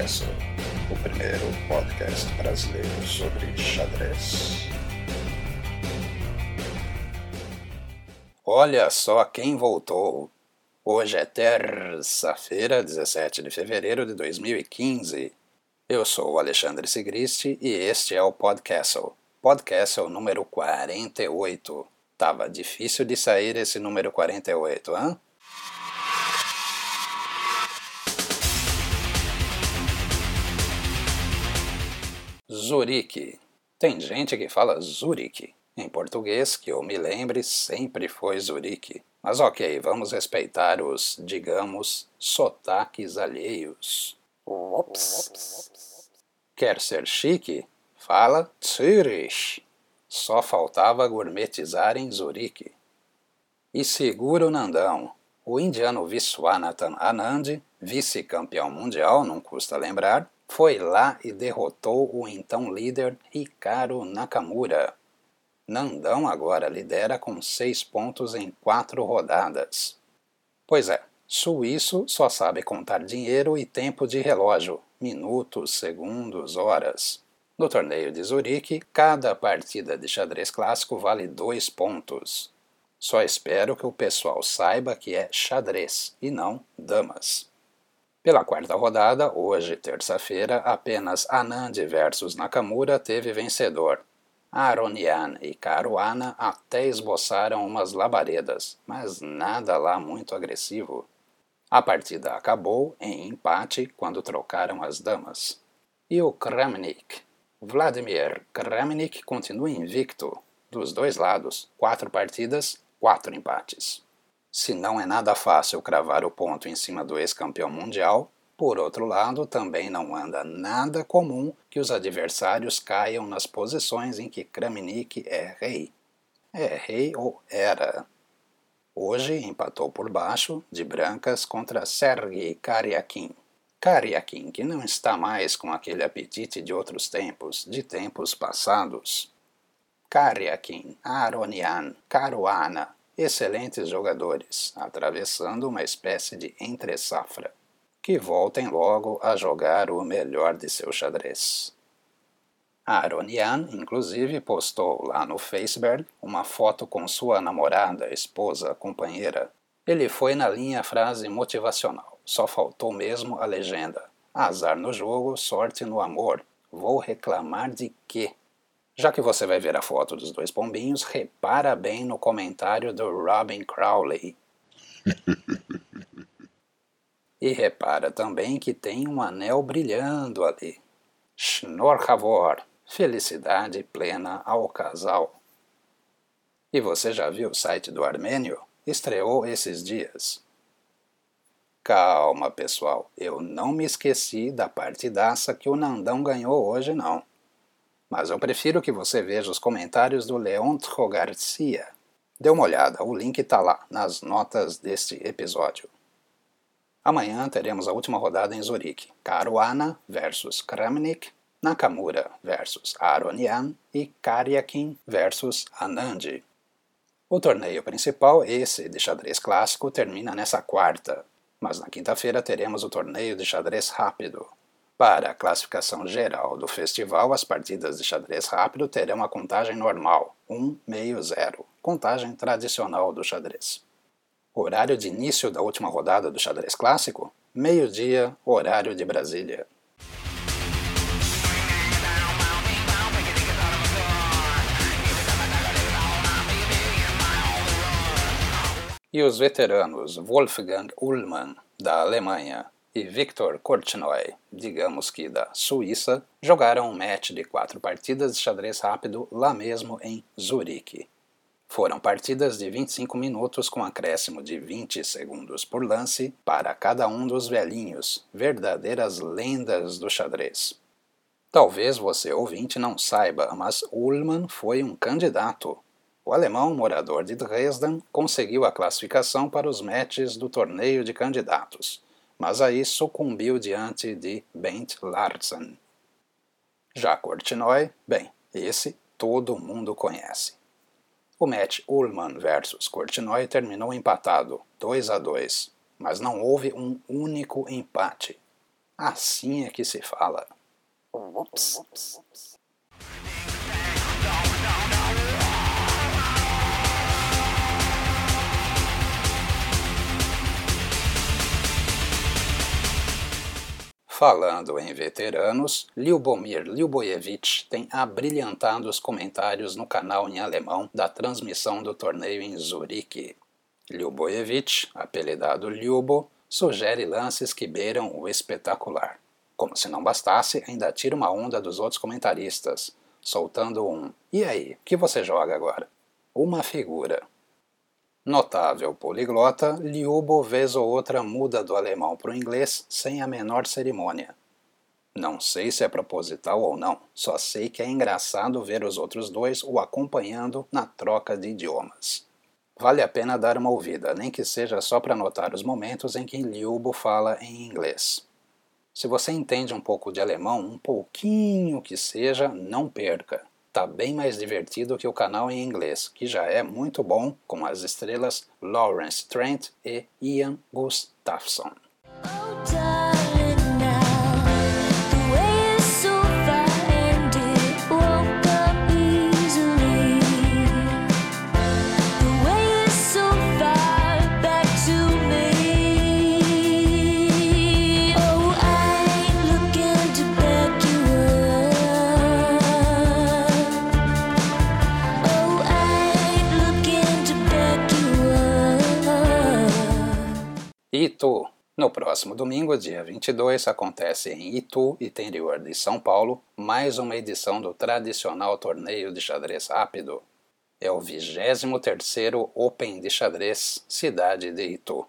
Podcast, o primeiro podcast brasileiro sobre xadrez. Olha só quem voltou! Hoje é terça-feira, 17 de fevereiro de 2015. Eu sou o Alexandre Sigristi e este é o Podcastle. Podcastle número 48. Tava difícil de sair esse número 48, hã? Zurique. Tem gente que fala Zurique. Em português, que eu me lembre, sempre foi Zurique. Mas ok, vamos respeitar os, digamos, sotaques alheios. Ops. Quer ser chique? Fala Zürich. Só faltava gourmetizar em Zurique. E segura o Nandão. O indiano Viswanathan Anand, vice-campeão mundial, não custa lembrar, foi lá e derrotou o então líder Hikaru Nakamura. Nandão agora lidera com seis pontos em quatro rodadas. Pois é, suíço só sabe contar dinheiro e tempo de relógio, minutos, segundos, horas. No torneio de Zurique, cada partida de xadrez clássico vale dois pontos. Só espero que o pessoal saiba que é xadrez e não damas. Pela quarta rodada, hoje, terça-feira, apenas Anand versus Nakamura teve vencedor. Aronian e Caruana até esboçaram umas labaredas, mas nada lá muito agressivo. A partida acabou em empate quando trocaram as damas. E o Kramnik? Vladimir Kramnik continua invicto. Dos dois lados, quatro partidas, quatro empates. Se não é nada fácil cravar o ponto em cima do ex-campeão mundial, por outro lado, também não anda nada comum que os adversários caiam nas posições em que Kramnik é rei. É rei ou era. Hoje empatou por baixo, de brancas, contra Sergei Karyakin. Karyakin, que não está mais com aquele apetite de outros tempos, de tempos passados. Karyakin, Aronian, Caruana, excelentes jogadores, atravessando uma espécie de entre-safra. Que voltem logo a jogar o melhor de seu xadrez. Aronian, inclusive, postou lá no Facebook uma foto com sua namorada, esposa, companheira. Ele foi na linha frase motivacional, só faltou mesmo a legenda. Azar no jogo, sorte no amor. Vou reclamar de quê? Já que você vai ver a foto dos dois pombinhos, repara bem no comentário do Robin Crowley. e repara também que tem um anel brilhando ali. Schnorravor, felicidade plena ao casal. E você já viu o site do Armênio? Estreou esses dias. Calma, pessoal, eu não me esqueci da partidaça que o Nandão ganhou hoje, não mas eu prefiro que você veja os comentários do Leontro Garcia. Dê uma olhada, o link está lá, nas notas deste episódio. Amanhã teremos a última rodada em Zurique. Caruana versus Kramnik, Nakamura versus Aronian e Karyakin versus Anand. O torneio principal, esse de xadrez clássico, termina nessa quarta, mas na quinta-feira teremos o torneio de xadrez rápido, para a classificação geral do festival, as partidas de xadrez rápido terão a contagem normal, 1, meio, 0, contagem tradicional do xadrez. Horário de início da última rodada do xadrez clássico? Meio-dia, horário de Brasília. E os veteranos Wolfgang Ullmann, da Alemanha, e Victor Korchnoi, digamos que da Suíça, jogaram um match de quatro partidas de xadrez rápido lá mesmo em Zurique. Foram partidas de 25 minutos com acréscimo de 20 segundos por lance para cada um dos velhinhos, verdadeiras lendas do xadrez. Talvez você ouvinte não saiba, mas Ullmann foi um candidato. O alemão morador de Dresden conseguiu a classificação para os matches do torneio de candidatos mas aí sucumbiu diante de Bent Larsen. Já Korchnoi, bem, esse todo mundo conhece. O match Ullmann versus Korchnoi terminou empatado, 2 a 2, mas não houve um único empate. Assim é que se fala. Ups. Falando em veteranos, Lyubomir Lyuboyevich tem abrilhantado os comentários no canal em alemão da transmissão do torneio em Zurique. Lyuboyevich, apelidado Lyubo, sugere lances que beiram o espetacular. Como se não bastasse, ainda tira uma onda dos outros comentaristas, soltando um E aí, que você joga agora? Uma figura. Notável poliglota, Liubo vez ou outra muda do alemão para o inglês sem a menor cerimônia. Não sei se é proposital ou não, só sei que é engraçado ver os outros dois o acompanhando na troca de idiomas. Vale a pena dar uma ouvida, nem que seja só para notar os momentos em que Liubo fala em inglês. Se você entende um pouco de alemão, um pouquinho que seja, não perca tá bem mais divertido que o canal em inglês, que já é muito bom com as estrelas Lawrence Trent e Ian Gustafsson. Itu. No próximo domingo, dia 22, acontece em Itu, interior de São Paulo, mais uma edição do tradicional torneio de xadrez rápido. É o 23º Open de xadrez Cidade de Itu.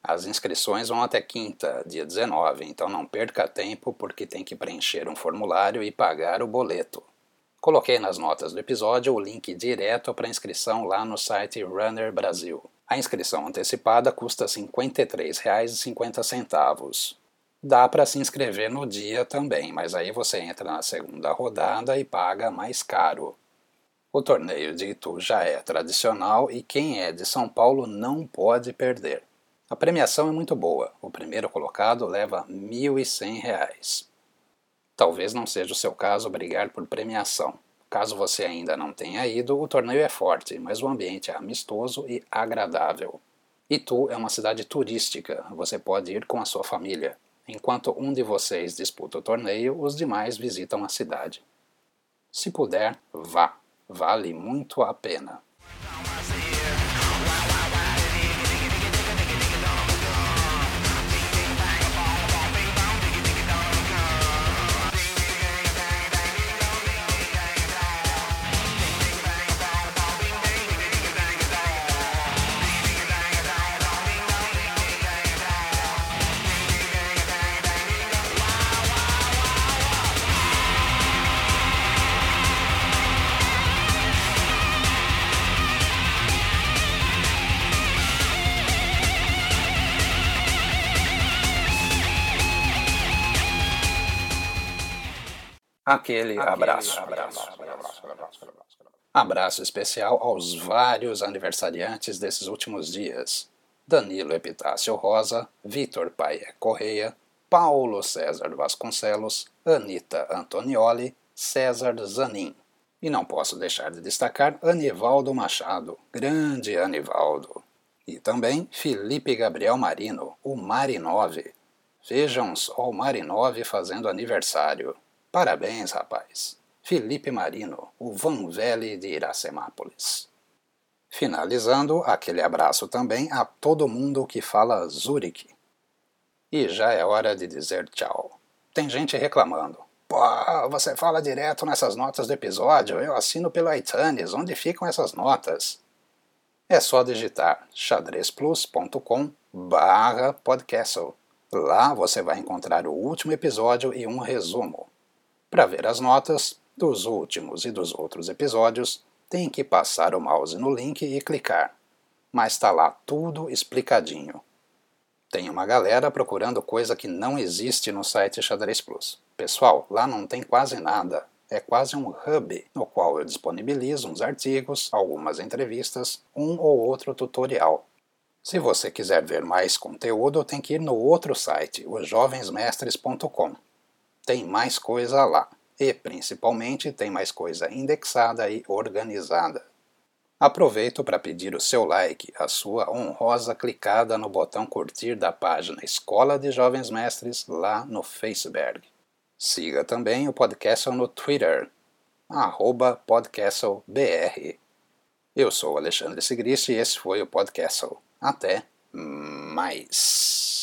As inscrições vão até quinta, dia 19, então não perca tempo porque tem que preencher um formulário e pagar o boleto. Coloquei nas notas do episódio o link direto para inscrição lá no site Runner Brasil. A inscrição antecipada custa R$ 53,50. Dá para se inscrever no dia também, mas aí você entra na segunda rodada e paga mais caro. O torneio de Itu já é tradicional e quem é de São Paulo não pode perder. A premiação é muito boa, o primeiro colocado leva R$ 1.100. Talvez não seja o seu caso brigar por premiação, Caso você ainda não tenha ido, o torneio é forte, mas o ambiente é amistoso e agradável. Itu é uma cidade turística, você pode ir com a sua família. Enquanto um de vocês disputa o torneio, os demais visitam a cidade. Se puder, vá, vale muito a pena. Aquele, abraço. Abraço, especial aos vários aniversariantes desses últimos dias. Danilo Epitácio Rosa, Vitor Paia Correia, Paulo César Vasconcelos, Anita Antonioli, César Zanin. E não posso deixar de destacar Anivaldo Machado, grande Anivaldo. E também Felipe Gabriel Marino, o Marinove. Vejam só o Marinove fazendo aniversário. Parabéns, rapaz. Felipe Marino, o Van Velle de Iracemápolis. Finalizando, aquele abraço também a todo mundo que fala Zurich. E já é hora de dizer tchau. Tem gente reclamando. Pô, você fala direto nessas notas do episódio, eu assino pelo iTunes, onde ficam essas notas? É só digitar xadrezplus.com barra podcastle. Lá você vai encontrar o último episódio e um resumo. Para ver as notas dos últimos e dos outros episódios, tem que passar o mouse no link e clicar. Mas está lá tudo explicadinho. Tem uma galera procurando coisa que não existe no site Xadrez Plus. Pessoal, lá não tem quase nada. É quase um hub no qual eu disponibilizo uns artigos, algumas entrevistas, um ou outro tutorial. Se você quiser ver mais conteúdo, tem que ir no outro site, o jovensmestres.com. Tem mais coisa lá e, principalmente, tem mais coisa indexada e organizada. Aproveito para pedir o seu like, a sua honrosa clicada no botão curtir da página Escola de Jovens Mestres lá no Facebook. Siga também o podcast no Twitter, arroba podcastlebr. Eu sou Alexandre Sigrist e esse foi o Podcast. Até mais.